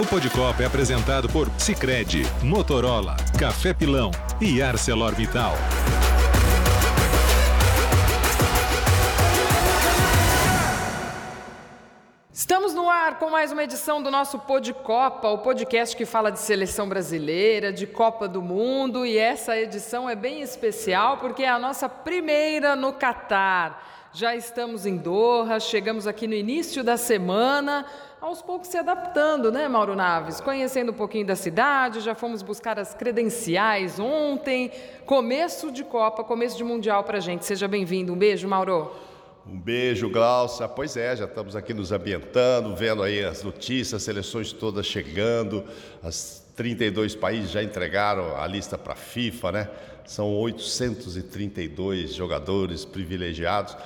O Podcopa é apresentado por Sicredi, Motorola, Café Pilão e ArcelorMittal. Estamos no ar com mais uma edição do nosso Pod Copa, o podcast que fala de seleção brasileira, de Copa do Mundo, e essa edição é bem especial porque é a nossa primeira no Catar. Já estamos em Doha, chegamos aqui no início da semana, aos poucos se adaptando, né, Mauro Naves? Conhecendo um pouquinho da cidade, já fomos buscar as credenciais ontem. Começo de Copa, começo de Mundial para gente. Seja bem-vindo. Um beijo, Mauro. Um beijo, Glaucia. Pois é, já estamos aqui nos ambientando, vendo aí as notícias, as seleções todas chegando. As 32 países já entregaram a lista para a FIFA, né? São 832 jogadores privilegiados.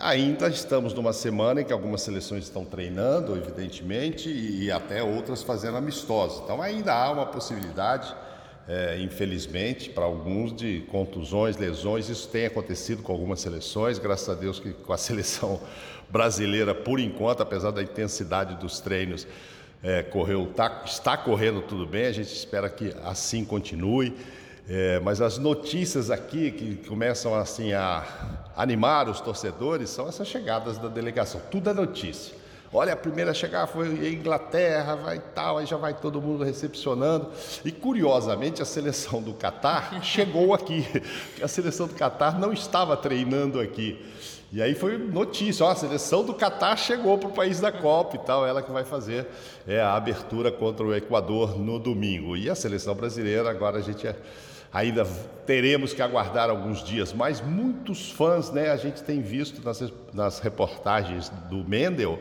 Ainda estamos numa semana em que algumas seleções estão treinando, evidentemente, e até outras fazendo amistosos. Então ainda há uma possibilidade, é, infelizmente, para alguns de contusões, lesões. Isso tem acontecido com algumas seleções, graças a Deus que com a seleção brasileira, por enquanto, apesar da intensidade dos treinos, é, correu, tá, está correndo tudo bem. A gente espera que assim continue. É, mas as notícias aqui que começam assim a animar os torcedores são essas chegadas da delegação. Tudo é notícia. Olha, a primeira a chegar foi a Inglaterra, vai tal, aí já vai todo mundo recepcionando. E curiosamente, a seleção do Catar chegou aqui. A seleção do Catar não estava treinando aqui. E aí foi notícia, ó, a seleção do Catar chegou para o país da Copa e tal, ela que vai fazer é, a abertura contra o Equador no domingo. E a seleção brasileira, agora a gente é Ainda teremos que aguardar alguns dias, mas muitos fãs, né, a gente tem visto nas, nas reportagens do Mendel,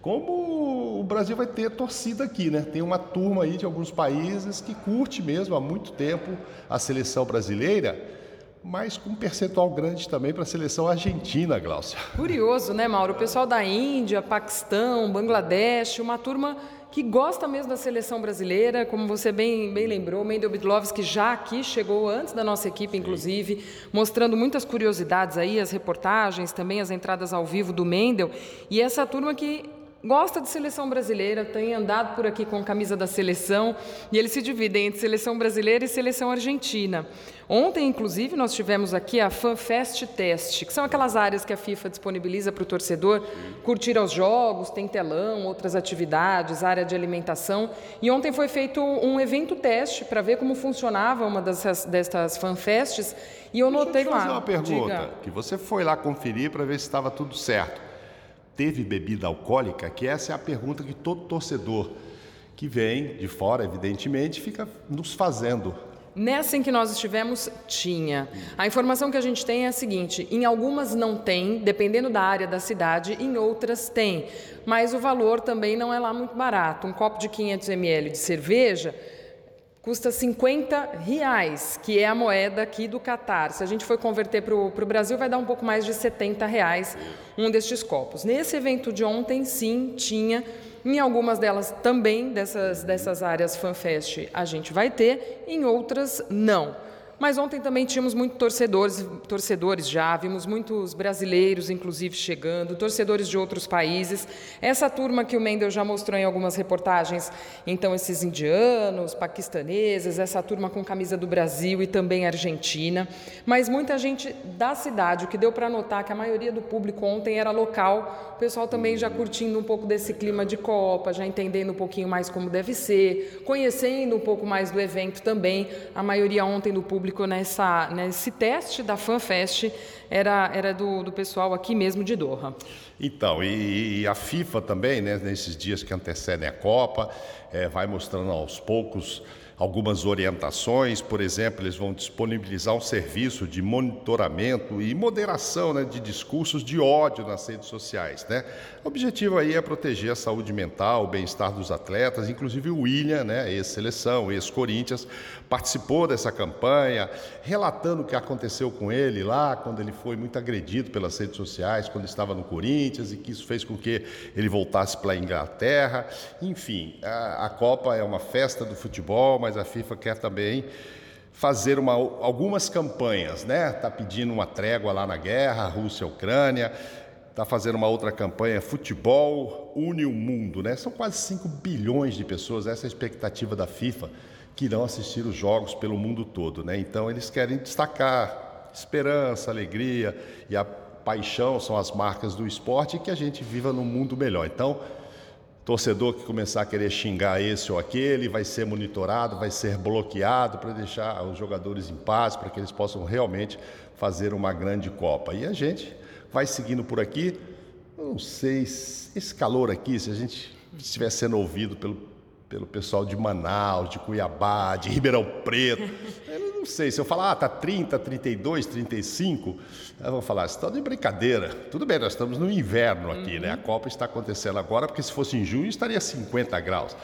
como o Brasil vai ter torcida aqui, né? Tem uma turma aí de alguns países que curte mesmo há muito tempo a seleção brasileira, mas com um percentual grande também para a seleção argentina, Glaucia. Curioso, né, Mauro? O pessoal da Índia, Paquistão, Bangladesh, uma turma que gosta mesmo da seleção brasileira, como você bem, bem lembrou, Mendel Bidlovski já aqui chegou antes da nossa equipe, inclusive, mostrando muitas curiosidades aí, as reportagens, também as entradas ao vivo do Mendel, e essa turma que gosta de seleção brasileira, tem andado por aqui com a camisa da seleção e eles se dividem entre seleção brasileira e seleção argentina. Ontem, inclusive, nós tivemos aqui a FanFest Test, que são aquelas áreas que a FIFA disponibiliza para o torcedor curtir os jogos, tem telão, outras atividades, área de alimentação. E ontem foi feito um evento teste para ver como funcionava uma dessas, dessas FanFests e eu Deixa notei eu lá. fazer uma pergunta, Diga. que você foi lá conferir para ver se estava tudo certo teve bebida alcoólica? Que essa é a pergunta que todo torcedor que vem de fora, evidentemente, fica nos fazendo. Nessa em que nós estivemos, tinha. A informação que a gente tem é a seguinte: em algumas não tem, dependendo da área da cidade, em outras tem. Mas o valor também não é lá muito barato. Um copo de 500 ml de cerveja custa 50 reais, que é a moeda aqui do Catar. Se a gente for converter para o Brasil, vai dar um pouco mais de 70 reais um destes copos. Nesse evento de ontem, sim, tinha. Em algumas delas também, dessas, dessas áreas FanFest, a gente vai ter, em outras, não. Mas ontem também tínhamos muitos torcedores, torcedores já, vimos muitos brasileiros, inclusive, chegando, torcedores de outros países. Essa turma que o Mendel já mostrou em algumas reportagens, então, esses indianos, paquistaneses, essa turma com camisa do Brasil e também Argentina. Mas muita gente da cidade, o que deu para notar que a maioria do público ontem era local, o pessoal também já curtindo um pouco desse clima de Copa, já entendendo um pouquinho mais como deve ser, conhecendo um pouco mais do evento também. A maioria ontem do público nessa, nesse teste da FanFest era, era do, do pessoal aqui mesmo de Doha. Então, e, e a FIFA também, né, nesses dias que antecedem a Copa, é, vai mostrando aos poucos algumas orientações, por exemplo, eles vão disponibilizar um serviço de monitoramento e moderação né, de discursos de ódio nas redes sociais. Né? O objetivo aí é proteger a saúde mental, o bem-estar dos atletas, inclusive o William, né, ex-seleção, ex-Corinthians, participou dessa campanha, relatando o que aconteceu com ele lá, quando ele foi muito agredido pelas redes sociais, quando estava no Corinthians, e que isso fez com que ele voltasse para a Inglaterra. Enfim, a, a Copa é uma festa do futebol, mas a FIFA quer também fazer uma, algumas campanhas, né? Está pedindo uma trégua lá na guerra, Rússia-Ucrânia, está fazendo uma outra campanha, Futebol Une o Mundo, né? São quase 5 bilhões de pessoas, essa é a expectativa da FIFA, que irão assistir os jogos pelo mundo todo, né? Então eles querem destacar esperança, alegria e a paixão são as marcas do esporte e que a gente viva num mundo melhor. Então, torcedor que começar a querer xingar esse ou aquele vai ser monitorado, vai ser bloqueado para deixar os jogadores em paz, para que eles possam realmente fazer uma grande Copa. E a gente vai seguindo por aqui. Eu não sei se esse calor aqui, se a gente estiver sendo ouvido pelo, pelo pessoal de Manaus, de Cuiabá, de Ribeirão Preto. Sei, se eu falar, ah, tá 30, 32, 35, eu vou falar, estão de brincadeira. Tudo bem, nós estamos no inverno aqui, uhum. né? A Copa está acontecendo agora, porque se fosse em junho estaria 50 graus.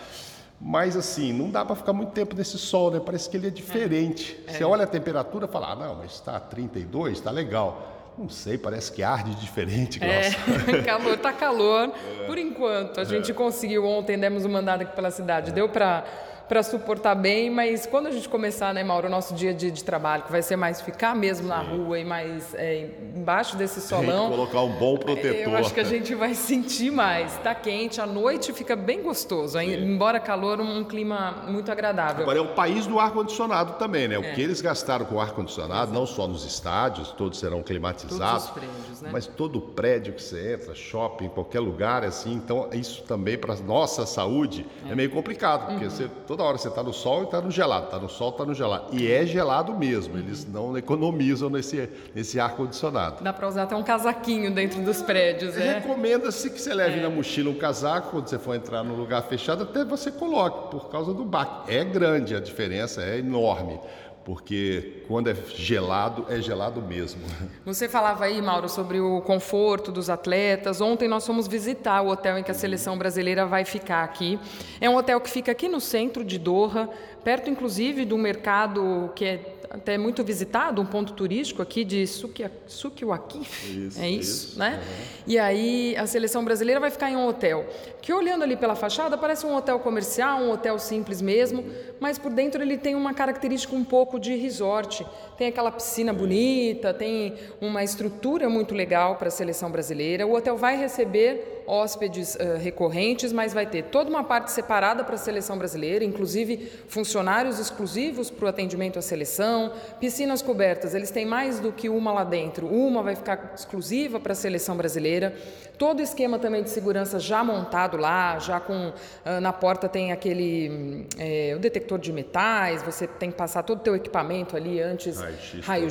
Mas assim, não dá para ficar muito tempo nesse sol, né? Parece que ele é diferente. É. Você olha a temperatura e fala, ah, não, mas está 32, está legal. Não sei, parece que arde diferente, Glaucia. É, calor, tá calor. É. Por enquanto, a gente é. conseguiu ontem, demos uma andada aqui pela cidade. Deu para para suportar bem, mas quando a gente começar, né, Mauro, o nosso dia de, de trabalho, que vai ser mais ficar mesmo na rua e mais é, embaixo desse solão. colocar um bom protetor. Eu acho que a gente vai sentir mais. Está quente, à noite fica bem gostoso, Sim. embora calor, um clima muito agradável. Agora é o país do ar-condicionado também, né? O é. que eles gastaram com ar-condicionado, não só nos estádios, todos serão climatizados, todos prédios, né? mas todo prédio que você entra, shopping, qualquer lugar, assim. Então, isso também para nossa saúde é, é meio complicado, porque uhum. você toda hora você está no sol e está no gelado, está no sol, está no gelado. E é gelado mesmo, eles não economizam nesse, nesse ar-condicionado. Dá para usar até um casaquinho dentro dos prédios, é? Recomenda-se que você leve é. na mochila um casaco, quando você for entrar num lugar fechado, até você coloque, por causa do baque. É grande a diferença, é enorme porque quando é gelado, é gelado mesmo. Você falava aí, Mauro, sobre o conforto dos atletas. Ontem nós fomos visitar o hotel em que a seleção brasileira vai ficar aqui. É um hotel que fica aqui no centro de Doha, perto inclusive do mercado que é até muito visitado, um ponto turístico aqui de Sukiwakif, isso, é isso, isso né? E aí a seleção brasileira vai ficar em um hotel, que olhando ali pela fachada parece um hotel comercial, um hotel simples mesmo, mas por dentro ele tem uma característica um pouco de resort. Tem aquela piscina bonita, tem uma estrutura muito legal para a seleção brasileira. O hotel vai receber hóspedes uh, recorrentes, mas vai ter toda uma parte separada para a seleção brasileira, inclusive funcionários exclusivos para o atendimento à seleção, piscinas cobertas. Eles têm mais do que uma lá dentro. Uma vai ficar exclusiva para a seleção brasileira. Todo o esquema também de segurança já montado lá, já com uh, na porta tem aquele é, o detector de metais. Você tem que passar todo o teu equipamento ali antes, raio-x raio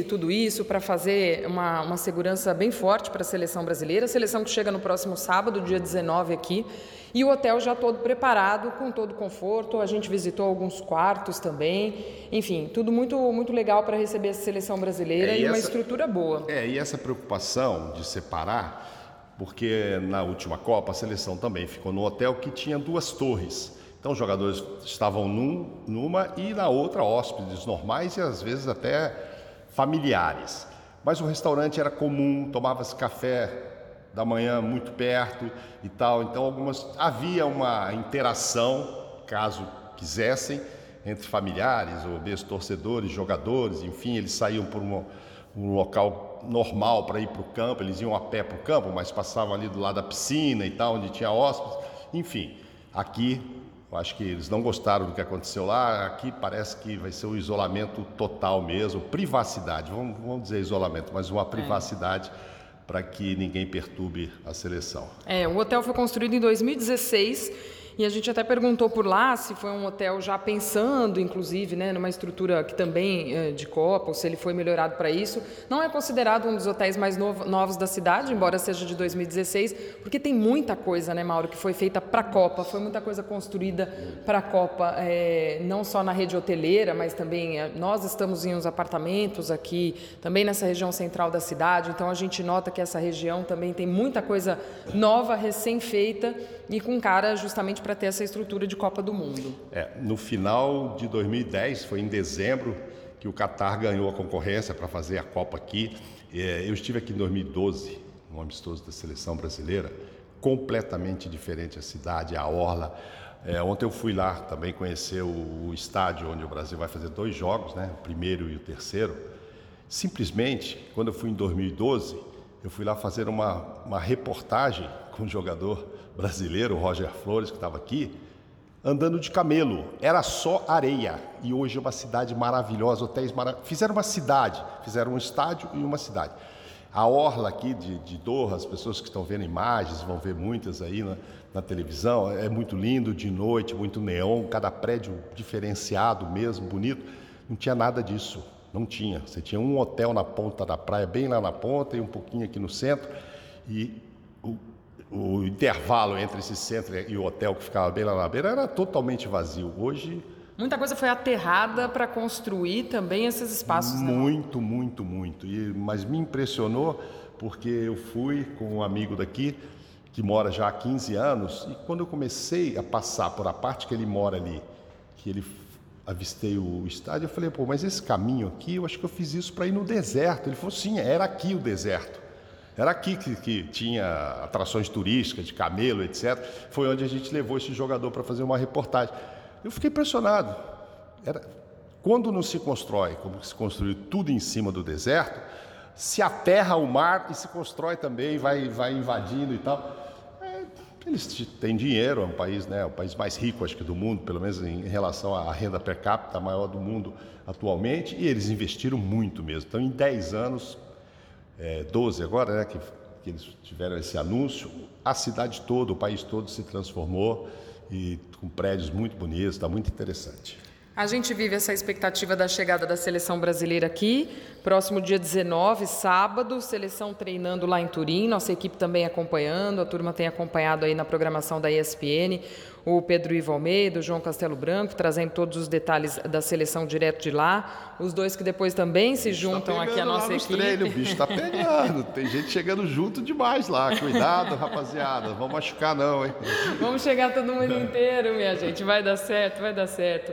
e tudo isso para fazer uma, uma segurança bem forte para a seleção brasileira. A seleção que chega no próximo sábado, dia 19 aqui. E o hotel já todo preparado, com todo conforto. A gente visitou alguns quartos também. Enfim, tudo muito, muito legal para receber a seleção brasileira é, e, e essa, uma estrutura boa. É, e essa preocupação de separar, porque na última Copa a seleção também ficou no hotel que tinha duas torres. Então os jogadores estavam num, numa e na outra hóspedes normais e às vezes até familiares. Mas o restaurante era comum, tomava-se café da manhã muito perto e tal. Então, algumas havia uma interação, caso quisessem, entre familiares ou mesmo torcedores, jogadores, enfim, eles saíam por um, um local normal para ir para o campo, eles iam a pé para o campo, mas passavam ali do lado da piscina e tal, onde tinha hóspedes. Enfim, aqui eu acho que eles não gostaram do que aconteceu lá. Aqui parece que vai ser o um isolamento total mesmo, privacidade. Vamos, vamos dizer isolamento, mas uma é. privacidade. É para que ninguém perturbe a seleção. É, o hotel foi construído em 2016 e a gente até perguntou por lá se foi um hotel já pensando, inclusive, né, numa estrutura que também é, de Copa, ou se ele foi melhorado para isso. Não é considerado um dos hotéis mais novo, novos da cidade, embora seja de 2016, porque tem muita coisa, né, Mauro, que foi feita para a Copa. Foi muita coisa construída para a Copa, é, não só na rede hoteleira, mas também é, nós estamos em uns apartamentos aqui, também nessa região central da cidade. Então a gente nota que essa região também tem muita coisa nova, recém-feita e com cara justamente para ter essa estrutura de Copa do Mundo. É, no final de 2010, foi em dezembro, que o Catar ganhou a concorrência para fazer a Copa aqui. É, eu estive aqui em 2012, no amistoso da seleção brasileira, completamente diferente a cidade, a orla. É, ontem eu fui lá também conhecer o, o, estádio onde o Brasil vai fazer dois jogos, né? o primeiro e o terceiro. Simplesmente, quando eu fui em 2012, eu fui lá fazer uma, uma reportagem com um jogador brasileiro, Roger Flores, que estava aqui, andando de camelo. Era só areia. E hoje é uma cidade maravilhosa, hotéis maravilhosos. Fizeram uma cidade, fizeram um estádio e uma cidade. A orla aqui de, de Doha, as pessoas que estão vendo imagens, vão ver muitas aí na, na televisão, é muito lindo, de noite, muito neon, cada prédio diferenciado mesmo, bonito. Não tinha nada disso, não tinha. Você tinha um hotel na ponta da praia, bem lá na ponta, e um pouquinho aqui no centro. E o, o intervalo entre esse centro e o hotel que ficava bem lá na beira era totalmente vazio. Hoje Muita coisa foi aterrada para construir também esses espaços. Né? Muito, né? muito, muito. E, mas me impressionou porque eu fui com um amigo daqui que mora já há 15 anos e quando eu comecei a passar por a parte que ele mora ali, que ele avistei o estádio, eu falei, pô, mas esse caminho aqui, eu acho que eu fiz isso para ir no deserto. Ele falou, sim, era aqui o deserto. Era aqui que, que, tinha atrações turísticas, de camelo, etc. Foi onde a gente levou esse jogador para fazer uma reportagem. Eu fiquei impressionado. Era, quando não se constrói, como se construiu tudo em cima do deserto, se aterra o mar e se constrói também, vai, vai invadindo e tal. Eles têm dinheiro, é um país, né, é o país mais rico, acho que do mundo, pelo menos em relação à renda per capita, maior do mundo atualmente, e eles investiram muito mesmo. Então, em 10 anos, é, 12 agora, né, que, que eles tiveram esse anúncio, a cidade toda, o país todo se transformou e com prédios muito bonitos, está muito interessante. A gente vive essa expectativa da chegada da seleção brasileira aqui. Próximo dia 19, sábado, seleção treinando lá em Turim, nossa equipe também acompanhando, a turma tem acompanhado aí na programação da ESPN o Pedro Ivo Almeida, o João Castelo Branco, trazendo todos os detalhes da seleção direto de lá. Os dois que depois também se tá juntam tá aqui à nossa equipe. Treinos, o bicho está pegando. Tem gente chegando junto demais lá. Cuidado, rapaziada. Vamos machucar não, hein? Vamos chegar todo mundo inteiro, minha gente. Vai dar certo, vai dar certo.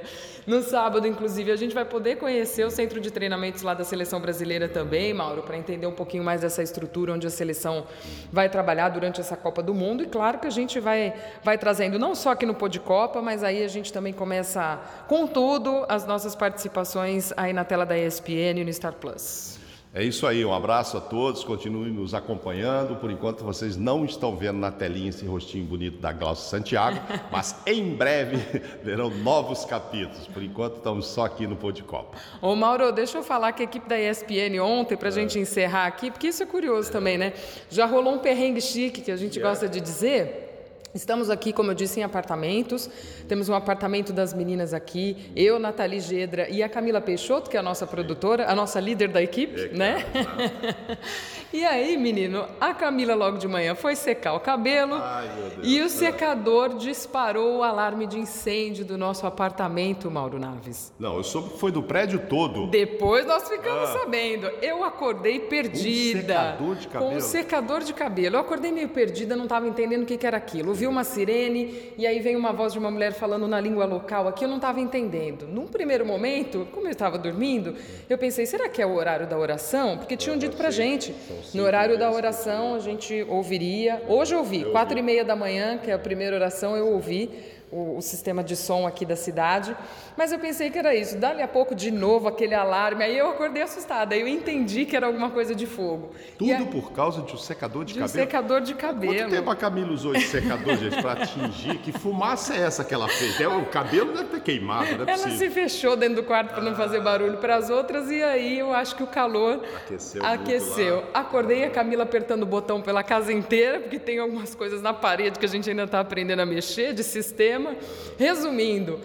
No sábado, inclusive, a gente vai poder conhecer o centro de treinamentos lá da seleção brasileira também, Mauro, para entender um pouquinho mais dessa estrutura onde a seleção vai trabalhar durante essa Copa do Mundo. E claro que a gente vai, vai trazendo não só aqui no Pô de Copa, mas aí a gente também começa com tudo as nossas participações aí na tela da ESPN e no Star Plus. É isso aí, um abraço a todos, continuem nos acompanhando. Por enquanto vocês não estão vendo na telinha esse rostinho bonito da Glaucia Santiago, mas em breve verão novos capítulos. Por enquanto estamos só aqui no Pô de Copa. Ô Mauro, deixa eu falar que a equipe da ESPN ontem, para a é. gente encerrar aqui, porque isso é curioso é. também, né? Já rolou um perrengue chique que a gente gosta de dizer. Estamos aqui, como eu disse, em apartamentos. Temos um apartamento das meninas aqui, eu, Nathalie Gedra e a Camila Peixoto, que é a nossa produtora, a nossa líder da equipe, é, né? e aí, menino, a Camila logo de manhã foi secar o cabelo Ai, e o secador disparou o alarme de incêndio do nosso apartamento, Mauro Naves. Não, eu soube que foi do prédio todo. Depois nós ficamos ah. sabendo. Eu acordei perdida. Com um secador de cabelo? Com um secador de cabelo. Eu acordei meio perdida, não estava entendendo o que, que era aquilo ouvi uma sirene e aí vem uma voz de uma mulher falando na língua local aqui, eu não estava entendendo. Num primeiro momento, como eu estava dormindo, eu pensei, será que é o horário da oração? Porque tinham dito pra gente, no horário da oração a gente ouviria, hoje eu ouvi, quatro e meia da manhã, que é a primeira oração, eu ouvi, o, o, sistema de som aqui da cidade. Mas eu pensei que era isso. Dali a pouco, de novo, aquele alarme. Aí eu acordei assustada. Aí eu entendi que era alguma coisa de fogo. Tudo por causa de um secador de, de cabelo? De um secador de cabelo. Quanto tempo a Camila usou esse secador, gente, para atingir? Que fumaça é essa que ela fez? É, o cabelo deve ter queimado, não é Ela possível. se fechou dentro do quarto para não fazer barulho para as outras. E aí eu acho que o calor aqueceu. aqueceu. Acordei a Camila apertando o botão pela casa inteira, porque tem algumas coisas na parede que a gente ainda está aprendendo a mexer, de sistema. Resumindo,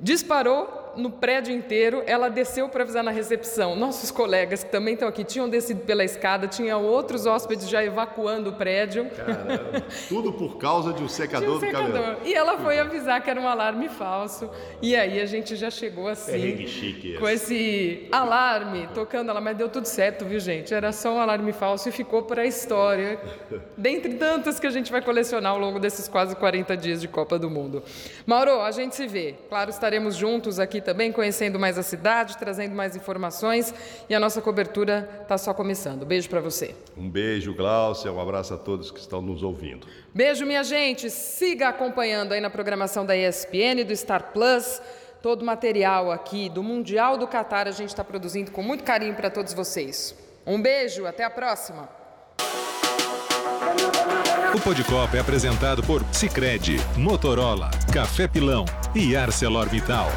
disparou no prédio inteiro, ela desceu para avisar na recepção. Nossos colegas que também estão aqui tinham descido pela escada, tinha outros hóspedes já evacuando o prédio. Caramba, tudo por causa de um secador, um secador. do cabelo. E ela foi avisar que era um alarme falso. E aí a gente já chegou assim, chique com esse alarme tocando ela, mas deu tudo certo, viu gente? Era só um alarme falso e ficou para a história. Dentre tantas que a gente vai colecionar ao longo desses quase 40 dias de Copa do Mundo. Mauro, a gente se vê. Claro, estaremos juntos aqui também, conhecendo mais a cidade, trazendo mais informações e a nossa cobertura está só começando. Beijo para você. Um beijo, Glaucia, um abraço a todos que estão nos ouvindo. Beijo, minha gente. Siga acompanhando aí na programação da ESPN, do Star Plus. Todo o material aqui do Mundial do Catar a gente está produzindo com muito carinho para todos vocês. Um beijo, até a próxima. O Podcopa é apresentado por Sicredi, Motorola, Café Pilão e ArcelorMittal.